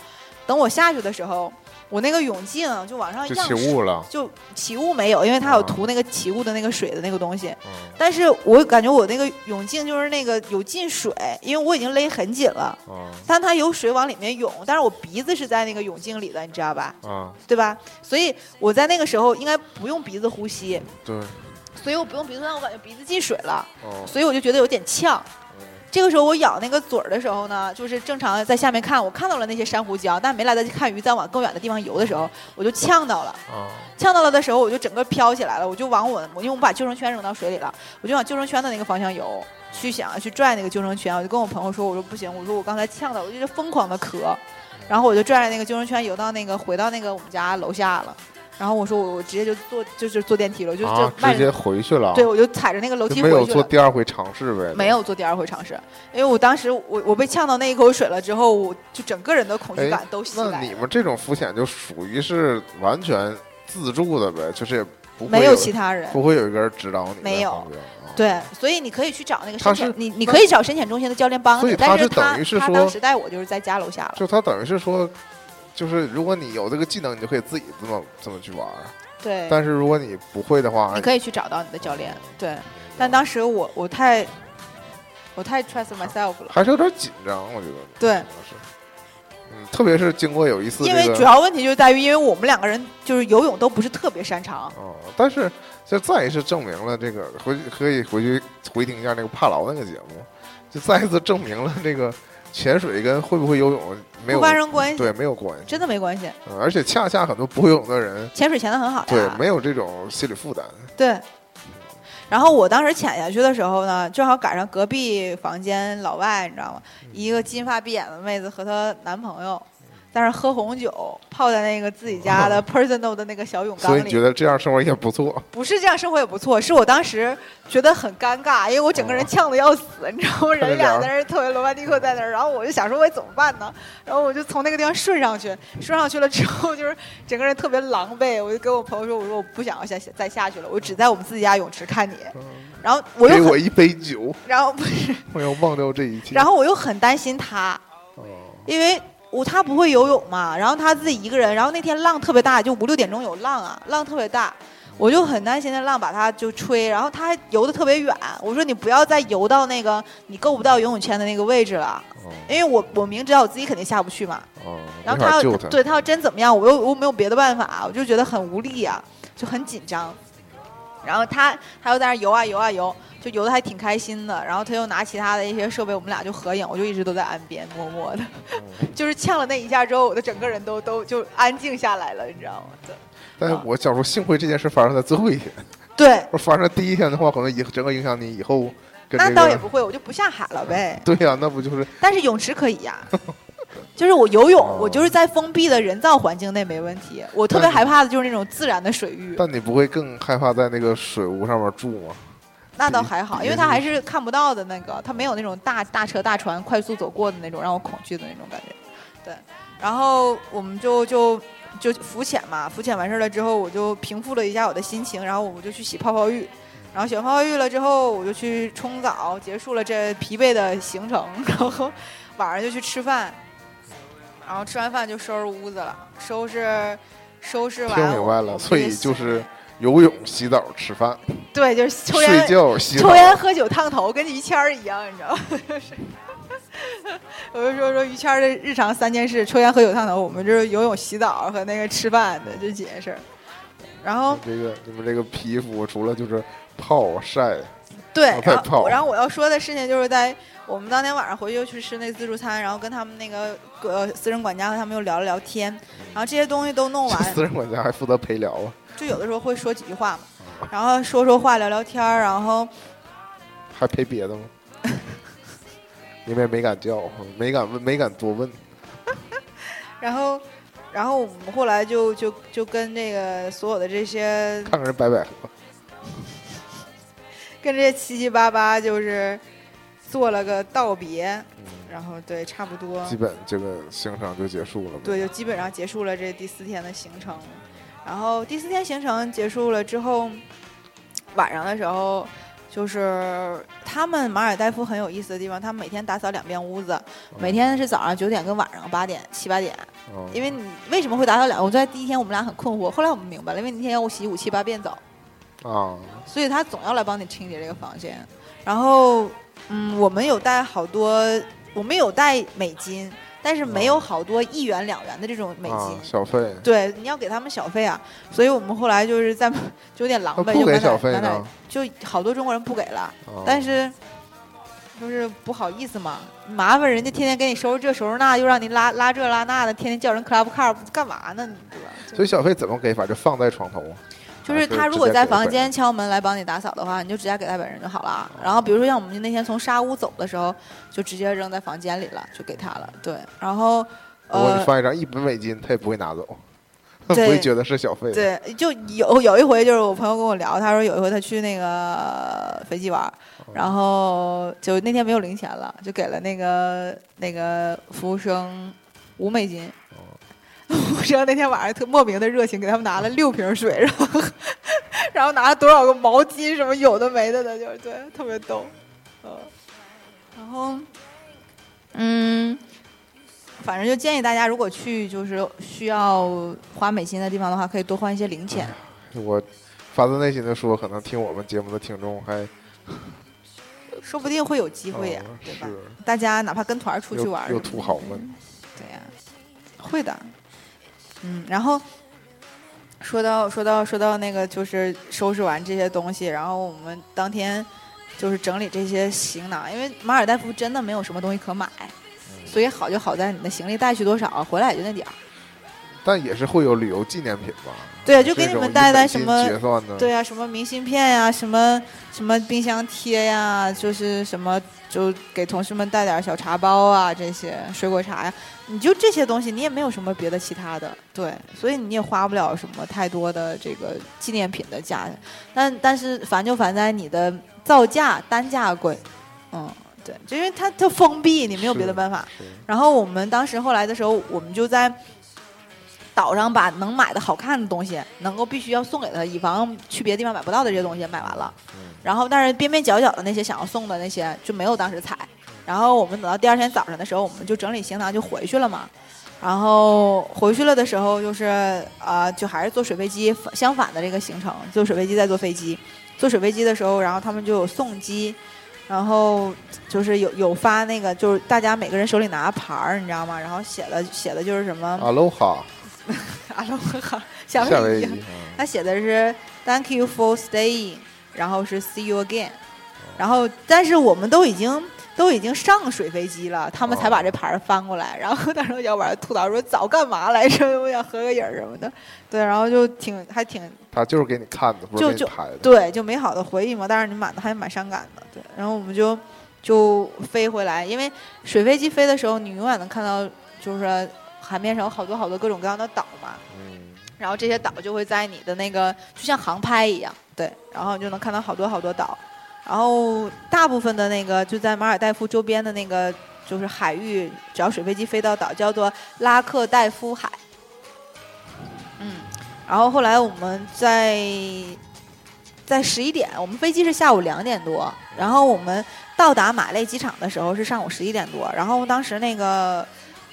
等我下去的时候，我那个泳镜就往上就漾起雾了。就起雾没有，因为它有啊涂那个起雾的那个水的那个东西。嗯但是我感觉我那个泳镜就是那个有进水，因为我已经勒很紧了，嗯但它有水往里面涌，但是我鼻子是在那个泳镜里的，你知道吧？嗯，对吧？所以我在那个时候应该不用鼻子呼吸，对，所以我不用鼻子，但我感觉鼻子进水了，哦，所以我就觉得有点呛。嗯这个时候我咬那个嘴儿的时候呢，就是正常在下面看，我看到了那些珊瑚礁，但没来得及看鱼，在往更远的地方游的时候，我就呛到了。啊呛到了的时候，我就整个飘起来了，我就往我，因为我把救生圈扔到水里了，我就往救生圈的那个方向游，去想要去拽那个救生圈，我就跟我朋友说，我说不行，我说我刚才呛到，我就是疯狂的咳，然后我就拽着那个救生圈游到那个回到那个我们家楼下了，然后我说我我直接就坐就是坐电梯了，我就就直接回去了。对，我就踩着那个楼就没有做梯回去了。第二回尝试呗。没有做第二回尝试，因为我当时我我被呛到那一口水了之后，我就整个人的恐惧哎感都袭那来了，你们这种浮潜就属于是完全自助的呗，就是也不会没有其他人。不会有一个人指导你在没有旁边啊。对，所以你可以去找那个他是深潜，你你可以找深潜中心的教练帮你，所以他是但他他等于是说当时带我就是在家楼下了。就他等于是说，就是如果你有这个技能，你就可以自己这么这么去玩儿。对，但是如果你不会的话，你可以去找到你的教练。对，但当时我我太我太 trust myself 了。还是有点紧张，我觉得。对是。嗯，特别是经过有一次因这个，为主要问题就在于，因为我们两个人就是游泳都不是特别擅长。哦，但是这再一次证明了这个，回可以回去回听一下那个帕劳那个节目，就再一次证明了这个潜水跟会不会游泳没有不发生关系，对没有关系。真的没关系。嗯，而且恰恰很多不会游泳的人，潜水潜的很好呀。对没有这种心理负担。对。然后我当时潜下去的时候呢，正好赶上隔壁房间老外，你知道吗？嗯一个金发碧眼的妹子和她男朋友在那儿喝红酒，泡在那个自己家的 personal 的那个小泳缸里。所以你觉得这样生活也不错？不是这样生活也不错，是我当时觉得很尴尬，因为我整个人呛得要死，你知道吗？人俩在那儿特别罗曼蒂克在那儿，然后我就想说我怎么办呢？然后我就从那个地方顺上去，顺上去了之后 就是整个人特别狼狈，我就跟我朋友说，我说我不想要下再下去了，我只在我们自己家泳池看你。然后我又，给我一杯酒，然后不是，我要忘掉这一切。然后我又很担心他，哦，因为我他不会游泳嘛，然后他自己一个人，然后那天浪特别大，就五六点钟有浪啊，浪特别大，我就很担心那浪把他就吹，然后他还游的特别远，我说你不要再游到那个你够不到游泳圈的那个位置了，哦因为我我明知道我自己肯定下不去嘛，哦，然后他要对他要真怎么样，我又我又没有别的办法，我就觉得很无力啊、就很紧张。然后他他又在那游啊游啊游，就游的还挺开心的。然后他又拿其他的一些设备，我们俩就合影，我就一直都在岸边默默的，嗯 就是呛了那一下之后，我的整个人都都就安静下来了，你知道吗？对但是我想说，幸亏这件事发生在最后一天，对，要发生在第一天的话，可能以整个影响你以后那这个。倒也不会，我就不下海了呗。对呀、那不就是但是泳池可以呀、就是我游泳，哦我就是在封闭的人造环境内没问题。我特别害怕的就是那种自然的水域。但你不会更害怕在那个水屋上面住吗？那倒还好，因为它还是看不到的那个，它没有那种大大车大船快速走过的那种让我恐惧的那种感觉。对，然后我们就就就浮潜嘛，浮潜完事儿了之后，我就平复了一下我的心情，然后我们就去洗泡泡浴。然后洗完泡泡浴了之后，我就去冲澡，结束了这疲惫的行程。然后晚上就去吃饭，然后吃完饭就收拾屋子了，收拾收拾完。听明白了，所以就是游泳、洗澡、吃饭、对，就是抽睡烟觉、洗澡抽。烟喝酒烫头，跟于谦儿一样，你知道吗？就是，我就说说于谦儿的日常三件事：抽烟、喝酒、烫头。我们就是游泳、洗澡和那个吃饭的这几件事儿。然后这个你们这个皮肤除了就是泡晒，对然后泡然后我要说的事情就是在我们当天晚上回去又去吃那自助餐，然后跟他们那个呃私人管家和他们又聊了聊天，然后这些东西都弄完，私人管家还负责陪聊啊，就有的时候会说几句话嘛，然后说说话、聊聊天儿，然后还陪别的吗？你们也没敢叫，没敢问，没敢多问。然后，然后我们后来就就就跟这个所有的这些看看人白百合，跟这些七七八八就是做了个道别，嗯，然后对，差不多基本这个行程就结束了。，对，就基本上结束了这第四天的行程。然后第四天行程结束了之后，晚上的时候。就是他们马尔代夫很有意思的地方，他们每天打扫两遍屋子，每天是早上九点跟晚上八点七八点，嗯、因为你为什么会打扫两？我在第一天我们俩很困惑，后来我们明白了，因为那天要我洗五七八遍澡，啊，所以他总要来帮你清洁这个房间。然后，嗯，我们有带好多，我们有带美金，但是没有好多一元两元的这种美金。啊，小费，对，你要给他们小费啊，所以我们后来就是在就 有点狼狈，那不给小费呢？就好多中国人不给了，啊但是就是不好意思嘛，麻烦人家天天给你收拾这收拾那，又让你拉拉这拉那的，天天叫人 club car 干嘛呢？你对吧？所以小费怎么给法？就放在床头啊。就是他如果在房间敲门来帮你打扫的话，你就直接给他本人就好了。然后比如说像我们那天从沙屋走的时候，就直接扔在房间里了，就给他了。对，然后呃，放一张一本美金，他也不会拿走，不对会觉得是小费。，对，就有有一回就是我朋友跟我聊，他说有一回他去那个飞机玩，然后就那天没有零钱了，就给了那个那个服务生五美金。服务生那天晚上特莫名的热情，给他们拿了六瓶水，然后然后拿了多少个毛巾，什么有的没的的，就是对，特别逗，嗯，然后嗯，反正就建议大家，如果去就是需要花美金的地方的话，可以多换一些零钱。我发自内心的说，可能听我们节目的听众还 说不定会有机会呀、哦对吧？大家哪怕跟团出去玩有土豪们，对呀、会的。嗯，然后说到说到说到那个，就是收拾完这些东西，然后我们当天就是整理这些行囊，因为马尔代夫真的没有什么东西可买，嗯所以好就好在你的行李带去多少，回来也就那点儿。但也是会有旅游纪念品吧？对，就给你们带带什么对啊、什么明信片呀、什么什么冰箱贴呀、就是什么就给同事们带点小茶包啊，这些水果茶呀，你就这些东西，你也没有什么别的其他的，对，所以你也花不了什么太多的这个纪念品的价，但但是烦就烦在你的造价单价贵，嗯，对，就因为它它封闭，你没有别的办法。然后我们当时后来的时候，我们就在岛上把能买的好看的东西，能够必须要送给他，以防去别的地方买不到的这些东西买完了。嗯然后，但是边边角角的那些想要送的那些就没有当时采。然后我们等到第二天早上的时候，我们就整理行囊就回去了嘛。然后回去了的时候，就是呃，就还是坐水飞机，相反的这个行程，坐水飞机再坐飞机。坐水飞机的时候，然后他们就有送机，然后就是有有发那个，就是大家每个人手里拿牌儿，你知道吗？然后写的写的就是什么阿罗哈，阿罗哈夏威夷，，他写的是 Thank you for staying，然后是 See you again，然后但是我们都已经都已经上水飞机了，他们才把这牌儿翻过来。然后当时我小板吐槽说早干嘛来着？我想合个影什么的。对，然后就挺还挺他就是给你看的，不是就就给你拍的。对，就美好的回忆嘛。但是你蛮还蛮伤感的。对，然后我们就就飞回来，因为水飞机飞的时候，你永远能看到就是海面上有好多好多各种各样的岛嘛。嗯，然后这些岛就会在你的那个就像航拍一样，对，然后你就能看到好多好多岛，然后大部分的那个就在马尔代夫周边的那个就是海域，只要水飞机飞到岛，叫做拉克代夫海。嗯，然后后来我们在在十一点，我们飞机是下午两点多，然后我们到达马累机场的时候是上午十一点多，然后当时那个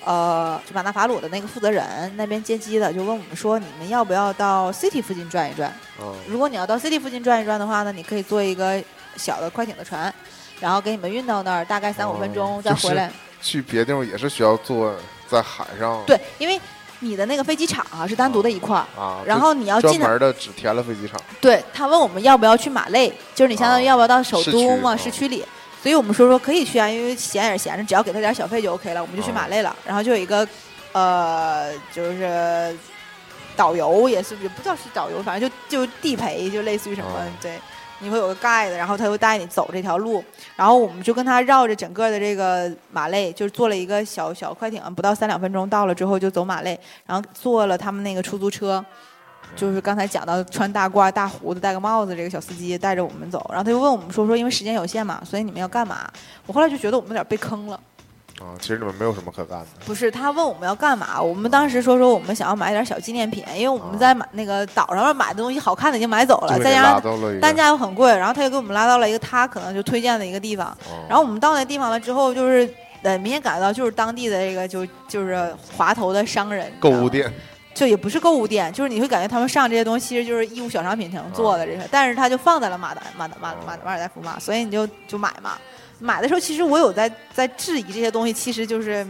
呃，就马纳法鲁的那个负责人那边接机的就问我们说，你们要不要到 City 附近转一转？嗯如果你要到 City 附近转一转的话呢，你可以做一个小的快艇的船，然后给你们运到那儿，大概三五分钟哦再回来。去别的地方也是需要坐在海上。对，因为你的那个飞机场啊是单独的一块儿，啊，然后你要专门的只填了飞机场。对他问我们要不要去马累，就是你相当于哦要不要到首都嘛，市区里。所以我们说说可以去啊，因为闲也是闲着，只要给他点小费就 OK 了，我们就去哦马累了。然后就有一个呃，就是导游，也是也不知道是导游，反正就就地陪，就类似于什么、哦对。你会有个 guide，然后他会带你走这条路，然后我们就跟他绕着整个的这个马累，就是坐了一个小小快艇，不到三两分钟到了之后就走马累，然后坐了他们那个出租车，就是刚才讲到穿大褂、大胡子、戴个帽子这个小司机带着我们走，然后他就问我们说说因为时间有限嘛，所以你们要干嘛？我后来就觉得我们有点被坑了。啊，其实你们没有什么可干的。不是，他问我们要干嘛，我们当时说说我们想要买点小纪念品，因为我们在买那个岛上面买的东西好看的已经买走了，再加上单价又很贵，然后他又给我们拉到了一个他可能就推荐的一个地方，哦然后我们到那地方了之后，就是呃明显感觉到就是当地的这个就就是滑头的商人购物，店，就也不是购物店，就是你会感觉他们上这些东西其实就是义乌小商品城做的这个，但是他就放在了马达马达马马马尔代夫嘛，所以你就就买嘛。买的时候其实我有在在质疑这些东西，其实就是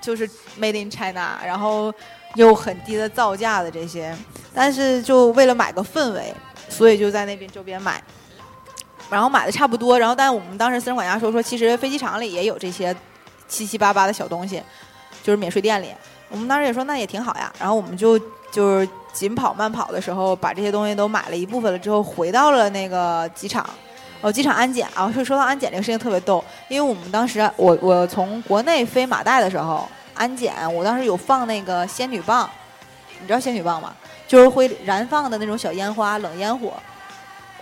就是 made in China，然后又很低的造价的这些，但是就为了买个氛围，所以就在那边周边买。然后买的差不多，然后但我们当时私人管家说说，其实飞机场里也有这些七七八八的小东西，就是免税店里。我们当时也说那也挺好呀，然后我们就就是紧跑慢跑的时候，把这些东西都买了一部分了之后，回到了那个机场。哦，机场安检啊，说说到安检这个事情特别逗，因为我们当时我我从国内飞马代的时候，安检我当时有放那个仙女棒，你知道仙女棒吗？就是会燃放的那种小烟花，冷烟火。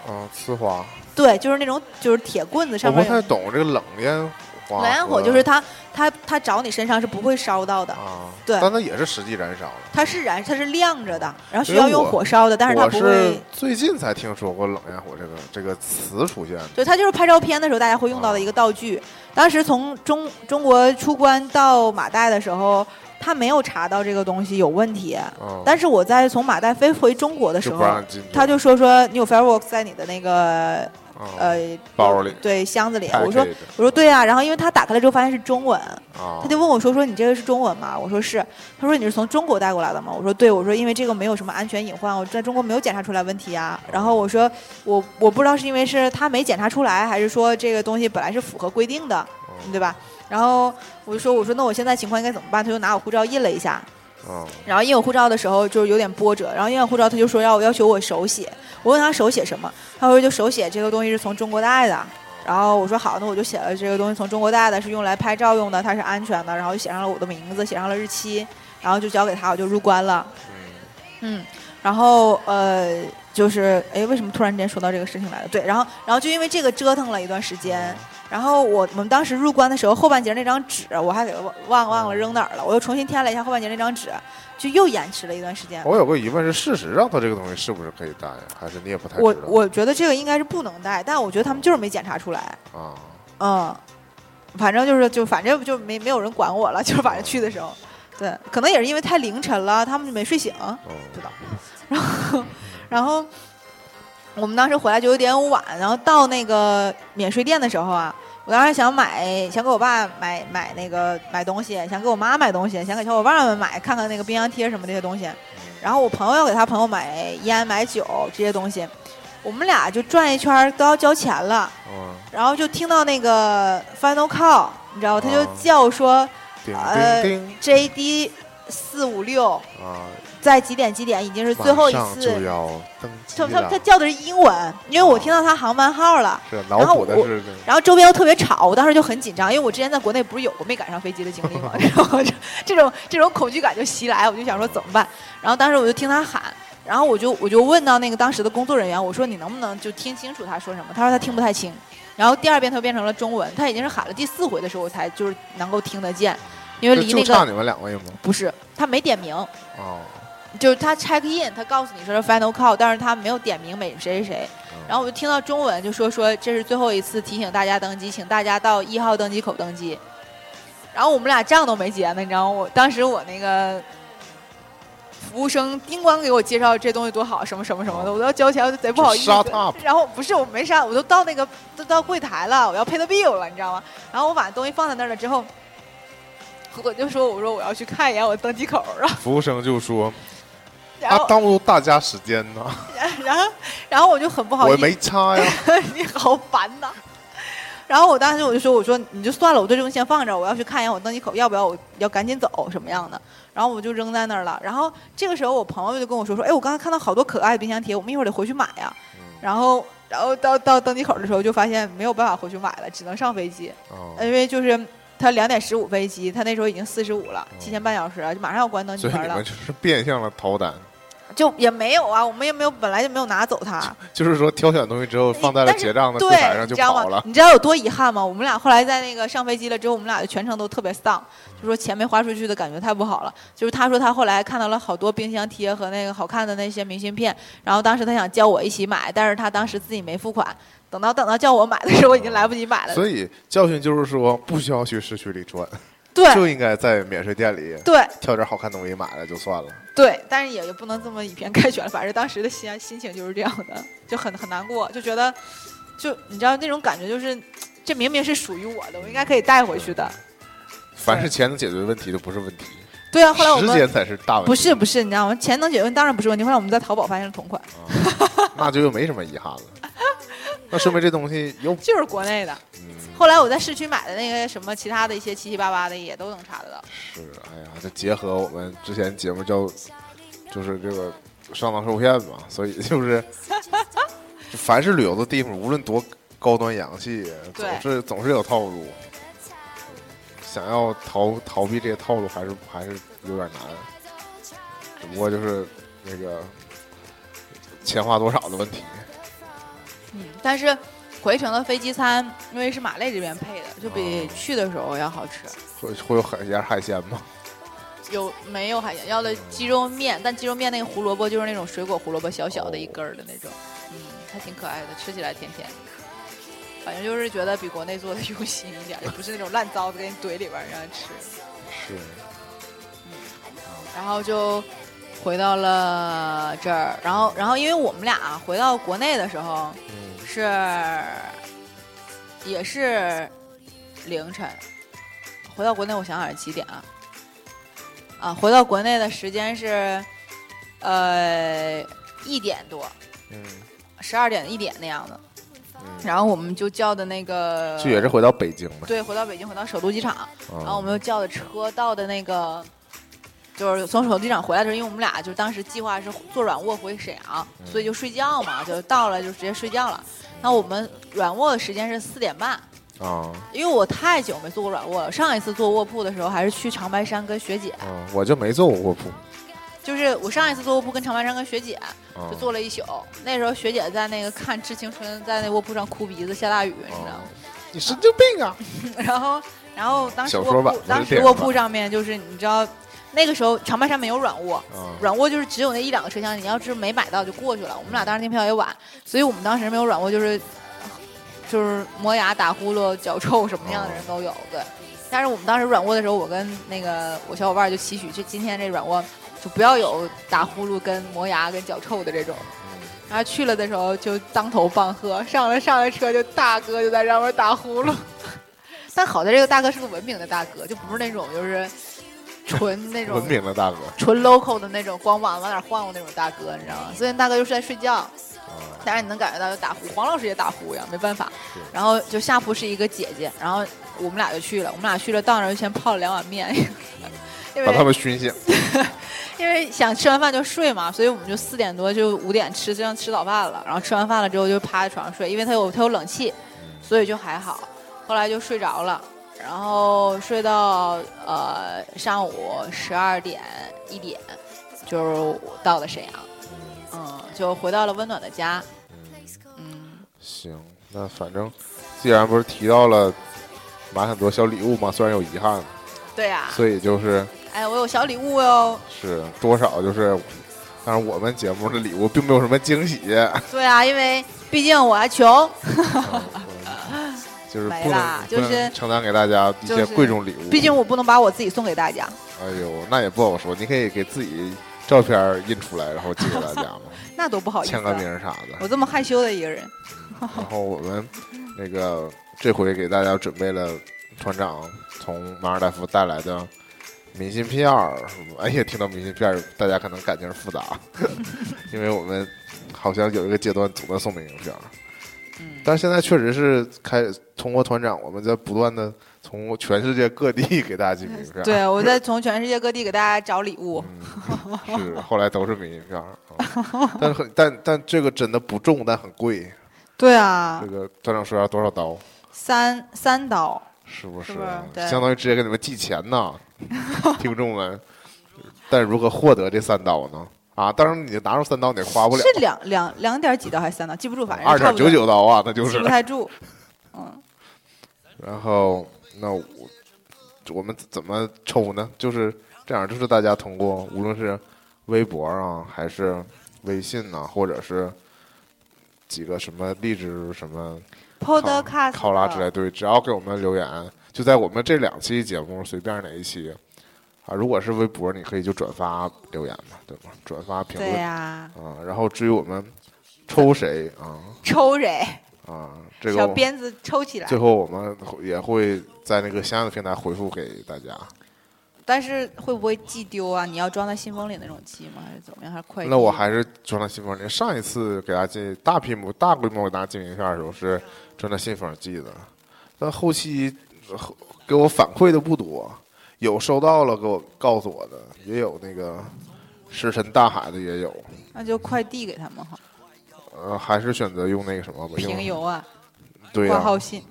嗯，呲花。对，就是那种就是铁棍子上面我不太懂这个冷烟火。冷烟火，就是它它它着你身上是不会烧到的，啊，对但它也是实际燃烧的。它是燃它是亮着的，然后需要用火烧的，但是它不会。最近才听说过冷焰火这个这个词出现的。对，它就是拍照片的时候大家会用到的一个道具。当时从中中国出关到马代的时候，他没有查到这个东西有问题，嗯，但是我在从马代飞回中国的时候。他就说说你有 fireworks 在你的那个嗯呃包里对箱子里。我说我说对啊，然后因为他打开了之后发现是中文，啊，他就问我说：“说你这个是中文吗？”我说是。他说你是从中国带过来的吗？我说对。我说因为这个没有什么安全隐患，我在中国没有检查出来问题啊。然后我说我我不知道是因为是他没检查出来，还是说这个东西本来是符合规定的，嗯对吧？然后我就说我说那我现在情况应该怎么办？他就拿我护照印了一下，嗯然后印有护照的时候就是有点波折，然后印有护照他就说要我要求我手写，我问他手写什么，他说就手写这个东西是从中国带的。然后我说好，那我就写了这个东西从中国带的，是用来拍照用的，它是安全的，然后就写上了我的名字，写上了日期，然后就交给他，我就入关了。嗯嗯，然后呃，就是哎，为什么突然间说到这个事情来了？对，然后然后就因为这个折腾了一段时间，然后我我们当时入关的时候，后半截那张纸我还给忘忘忘了扔哪儿了，我又重新填了一下后半截那张纸，就又延迟了一段时间。我有个疑问是，事实上它这个东西是不是可以带呀？还是你也不太知道？我我觉得这个应该是不能带，但我觉得他们就是没检查出来。啊，嗯，反正就是就反正就没没有人管我了，就是反正去的时候，对，可能也是因为太凌晨了，他们就没睡醒，哦不知道。然后，然后我们当时回来就有点晚，然后到那个免税店的时候啊，我当时想买，想给我爸买买那个买东西，想给我妈买东西，想给小伙伴们买，看看那个冰箱贴什么这些东西。然后我朋友要给他朋友买烟、买酒这些东西，我们俩就转一圈都要交钱了，嗯，然后就听到那个 final call，你知道，他就哦叫说叮呃叮 JD 四五六啊，在几点几点已经是最后一次。要登机他他他叫的是英文，因为我听到他航班号了，是然后脑补的我是然后周边又特别吵，我当时就很紧张，因为我之前在国内不是有过没赶上飞机的经历吗，然后就这种这种恐惧感就袭来，我就想说怎么办？然后当时我就听他喊，然后我就我就问到那个当时的工作人员，我说你能不能就听清楚他说什么？他说他听不太清。然后第二遍他变成了中文，他已经是喊了第四回的时候，我才就是能够听得见，因为离那个就差你们两位吗？不是他没点名，哦，就是他 check in，他告诉你说是 final call，但是他没有点名每谁谁谁。嗯然后我就听到中文就说说这是最后一次提醒大家登机，请大家到一号登机口登机。然后我们俩账都没结呢，你知道吗？我当时我那个服务生叮咣给我介绍这东西多好，什么什么什么的，我都要交钱，我就贼不好意思。然后不是我没啥，我都到那个都到柜台了，我要 pay the bill 了，你知道吗？然后我把东西放在那儿了之后，我就说我说我要去看一眼我登机口，然后服务生就说然后、啊，耽误大家时间呢，然后然后我就很不好意思，我没插呀。你好烦呐。然后我当时我就说，我说你就算了，我这东西先放这儿，我要去看一眼我登机口，要不要我要赶紧走什么样的？然后我就扔在那儿了。然后这个时候我朋友就跟我说说，哎，我刚才看到好多可爱的冰箱贴，我们一会儿得回去买呀。然后然后到到登机口的时候就发现没有办法回去买了，只能上飞机，哦，因为就是他两点十五飞机，他那时候已经四十五了，提前半小时就马上要关登机门了所以你们，就是变相的逃单，就也没有啊，我们也没有本来就没有拿走它。就是说挑选东西之后放在了结账的柜对台上，就你知道吗跑了？。你知道有多遗憾吗？我们俩后来在那个上飞机了之后，我们俩就全程都特别丧，就说钱没花出去的感觉太不好了。就是他说他后来看到了好多冰箱贴和那个好看的那些明信片，然后当时他想叫我一起买，但是他当时自己没付款。等到等到叫我买的时候，我已经来不及买了。所以教训就是说，不需要去市区里转，对就应该在免税店里对挑点好看东西买了就算了。对，但是也也不能这么以偏概全，反正当时的心心情就是这样的，就很很难过，就觉得就你知道那种感觉，就是这明明是属于我的，我应该可以带回去的。凡是钱能解决的问题都不是问题，对啊，后来我们时间才是大问题。不是不是，你知道吗？钱能解决当然不是问题。后来我们在淘宝发现了同款，啊，那就又没什么遗憾了。那说明这东西有 就是国内的。嗯后来我在市区买的那个什么其他的一些七七八八的也都能查得到。是，哎呀，这结合我们之前节目叫，就是这个上当受骗嘛，所以就是，就凡是旅游的地方，无论多高端洋气，总是总是有套路。想要逃逃避这些套路，还是还是有点难。只不过就是那个钱花多少的问题。嗯，但是回程的飞机餐因为是马累这边配的，就比哦去的时候要好吃。会会有海鲜海鲜吗？有没有海鲜？要的鸡肉面，但鸡肉面那个胡萝卜就是那种水果胡萝卜，小小的一根儿的那种，嗯，还挺可爱的，吃起来甜甜的。反正就是觉得比国内做的 用心一点，也不是那种烂糟子给你怼里边儿让人吃。是，嗯然后就回到了这儿，然后然后因为我们俩啊回到国内的时候嗯，是也是凌晨，回到国内我想想是几点啊？啊，回到国内的时间是呃一点多，嗯十二点一点那样的，嗯，然后我们就叫的那个就也是回到北京嘛。对回到北京，回到首都机场。然然后我们又叫的车到的那个，就是从手机场回来的时候，因为我们俩就当时计划是坐软卧回沈阳，嗯所以就睡觉嘛，就到了就直接睡觉了。那我们软卧的时间是四点半，啊因为我太久没坐过软卧了，上一次坐卧铺的时候还是去长白山跟学姐，啊，我就没坐过卧铺。就是我上一次坐卧铺跟长白山跟学姐啊就坐了一宿，那时候学姐在那个看《致青春》，在那卧铺上哭鼻子，下大雨，你知道吗？你神经病啊！然后，然后当时卧铺当时卧铺上面就是你知道，那个时候长白山没有软卧，啊软卧就是只有那一两个车厢，你要是没买到就过去了。我们俩当时订票也晚，所以我们当时没有软卧，就是就是磨牙、打呼噜、脚臭什么样的人都有。对，但是我们当时软卧的时候，我跟那个我小伙伴就期许，就今天这软卧就不要有打呼噜、跟磨牙、跟脚臭的这种。然后去了的时候就当头棒喝，上了上了车就大哥就在上面打呼噜。但好在这个大哥是个文明的大哥，就不是那种就是纯 那种文明的大哥，纯 local 的那种，光往往哪儿晃悠那种大哥，你知道吗？所以大哥就是在睡觉，啊，但是你能感觉到就打呼，黄老师也打呼呀，没办法。然后就下铺是一个姐姐，然后我们俩就去了，我们俩去了，到那儿就先泡了两碗面，因把他们熏醒。因为想吃完饭就睡嘛，所以我们就四点多就五点吃，就像吃早饭了。然后吃完饭了之后就趴在床上睡，因为他有他有冷气，所以就还好。后来就睡着了，然后睡到呃上午十二点一点，就是到了沈阳，嗯，就回到了温暖的家，嗯，行，那反正既然不是提到了买很多小礼物嘛，虽然有遗憾，对呀、所以就是哎，我有小礼物哟。是多少就是，但是我们节目的礼物并没有什么惊喜，对啊，因为毕竟我还穷。就是没不能啦就是能承担给大家一些贵重礼物。毕竟我不能把我自己送给大家，哎呦，那也不好说，你可以给自己照片印出来，然后寄给大家嘛，那多不好意思、签个名啊。儿啥的。我这么害羞的一个人，然后我们那个这回给大家准备了团长从马尔代夫带来的明信片儿。哎呀，听到明信片儿，大家可能感情复杂，因为我们好像有一个阶段总在送明信片儿。嗯，但是现在确实是开通过团长，我们在不断的从全世界各地给大家寄明信片。对，我在从全世界各地给大家找礼物。嗯，是后来都是明信片但是很但但这个真的不重，但很贵。对啊这，个团长说要多少刀？三三刀，是不是是相当于直接给你们寄钱呢，听众们。但如何获得这三刀呢？啊，当然你拿出三刀你也花不了，是两两两点几刀还是三刀？记不住，反正二点九九刀啊，那就是记不。太住。嗯，然后那我我们怎么抽呢？就是这样，就是大家通过无论是微博啊，还是微信呐、或者是几个什么荔枝什么 Podcast 考拉之类，对，只要给我们留言，就在我们这两期节目随便哪一期啊，如果是微博，你可以就转发留言嘛，对吗？转发评对论呀、啊，然后至于我们抽谁啊 抽谁？啊，这个小鞭子抽起来最。后我们也会在那个相应的平台回复给大家。但是会不会寄丢啊？你要装在信封里那种寄吗？还是怎么样？还是快递？那我还是装在信封里。上一次给大家寄大批模、大规模给大家寄名片的时候是装在信封寄的，但后期呃后给我反馈的不多，有收到了给我告诉我的，也有那个石沉大海的也有。那就快递给他们好，呃，还是选择用那个什么吧，用平邮啊，对呀、挂号信。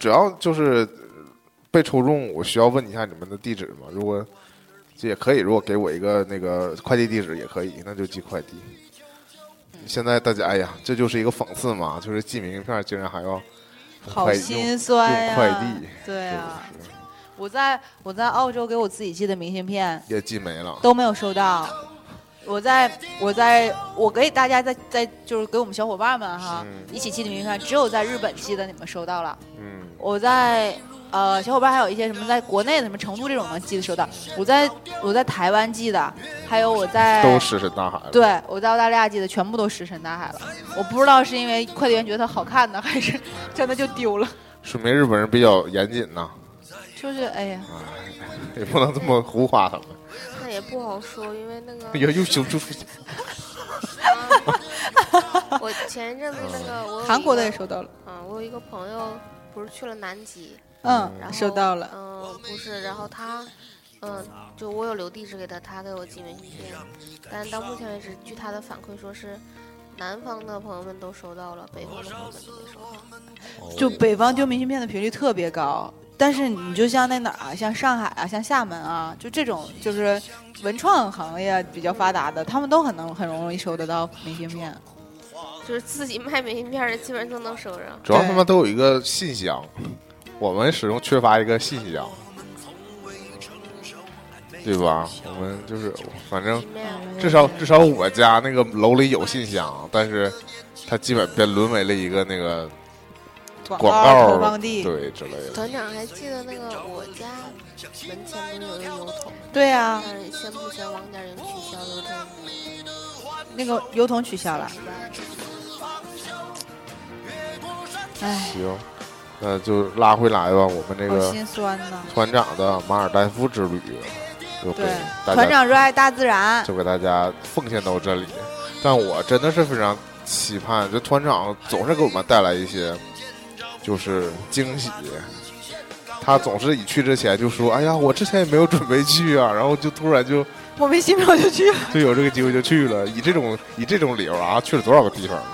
只要就是呃被抽中，我需要问一下你们的地址吗？如果这也可以，如果给我一个那个快递地址也可以，那就寄快递。现在大家，哎呀，这就是一个讽刺嘛，就是寄明信片竟然还要用好快心酸呀、用快递对啊，就是我在我在澳洲给我自己寄的明信片也寄没了。都没有收到。我在我在我给大家在在就是给我们小伙伴们哈、嗯一起寄的明信片，只有在日本寄的你们收到了。嗯，我在呃小伙伴还有一些什么在国内的什么成都这种能寄的收到。我在我在台湾寄的，还有我在都石沉大海了。对我在澳大利亚寄的全部都石沉大海了。我不知道是因为快递员觉得它好看呢，还是真的就丢了。说明日本人比较严谨呐，就是哎呀，也不能这么胡夸他们。那也不好说，因为那个哎呀，又修出。我前一阵子那个我韩国的也收到了，嗯，我有一个朋友不是去了南极，嗯然，后收到了。嗯，不是，然后他，嗯，就我有留地址给他，他给我寄明信片，但是到目前为止，据他的反馈说是，南方的朋友们都收到了，北方的朋友们都没收到。就北方丢明信片的频率特别高，但是你就像那哪儿啊，像上海啊，像厦门啊，就这种就是文创行业比较发达的，他们都很能很容易收得到明信片。就是自己卖明信片的，基本上都能收上。主要他们都有一个信箱，我们始终缺乏一个信箱，对吧？我们就是反正至少至少我家那个楼里有信箱，但是它基本变沦为了一个那个广广告告投放地。对之类的。团长还记得那个我家门前不是有一个油桶，对啊、但是宣布前网点已经取消邮筒，那个油桶取消了。失败。唉，行，那就拉回来吧。我们这个心酸呐。团长的马尔代夫之旅，就给对，大家团长热爱大自然。就给大家奉献到这里。但我真的是非常期盼，这团长总是给我们带来一些就是惊喜。他总是一去之前就说：“哎呀，我之前也没有准备去啊。”然后就突然就莫名其妙就去了。就有这个机会就去了，以这种以这种理由啊，去了多少个地方了？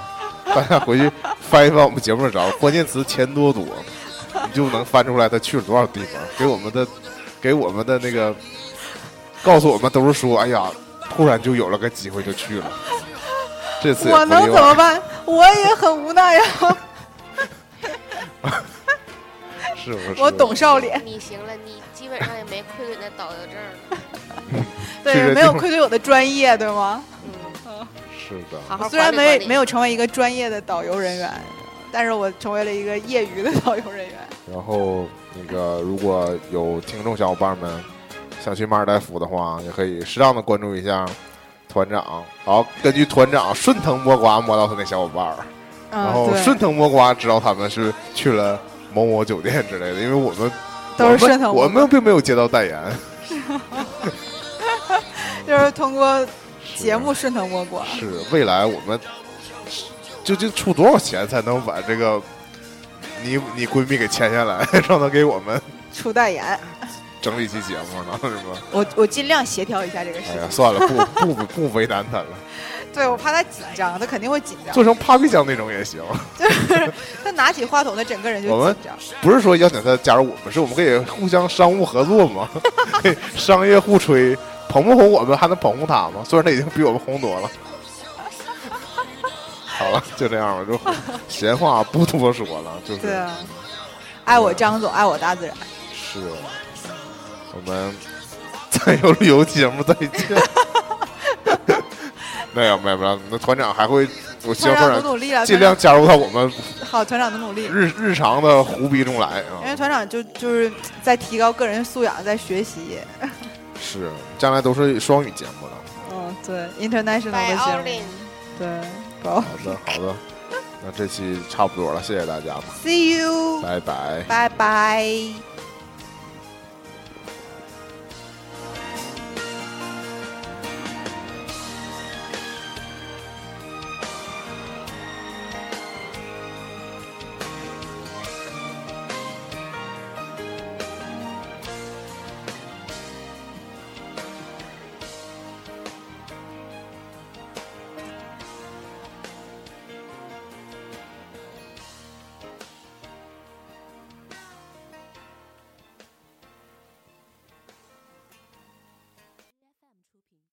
大家回去翻一翻我们节目找关键词钱多多，你就能翻出来他去了多少地方。给我们的给我们的那个告诉我们都是说，哎呀，突然就有了个机会就去了。这次也我能怎么办？我也很无奈呀。是不是？我懂少脸，你行了，你基本上也没愧对那导游证了。对，没有愧对我的专业，对吗？嗯，是的，好好虽然没没有成为一个专业的导游人员，但是我成为了一个业余的导游人员。然后那个如果有听众小伙伴们想去马尔代夫的话，也可以适当的关注一下团长，好，根据团长顺藤摸瓜摸到他那小伙伴儿，然后顺藤摸瓜知道他们是去了某某酒店之类的，因为我们都是顺藤摸瓜我们并没有接到代言，就是通过节目顺藤摸瓜。是未来我们究竟出多少钱才能把这个你你闺蜜给签下来，让她给我们出代言，整理期节目呢？是吧？我我尽量协调一下这个事哎呀，情。算了，不不不为难她了。对我怕他紧张，他肯定会紧张。做成 Papi 酱那种也行，就是他拿起话筒，他整个人就我们紧张。不是说邀请他加入我们，是我们可以互相商务合作嘛，商业互吹，捧不红我们还能捧红他吗？虽然他已经比我们红多了。好了，就这样吧，就闲话不多说了，就是对啊，爱我张总，爱我大自然。是，我们再有旅游节目再见。没有没有没有，那团长还会，我希望团团长长努努力了，尽量加入到我们好，团长的努力。日日常的胡逼中来啊。因为团长就就是在提高个人素养，在学习。是，将来都是双语节目了。嗯，对，international 的节目。对，好好的，好的，那这期差不多了，谢谢大家吧，，see you，拜拜。拜拜。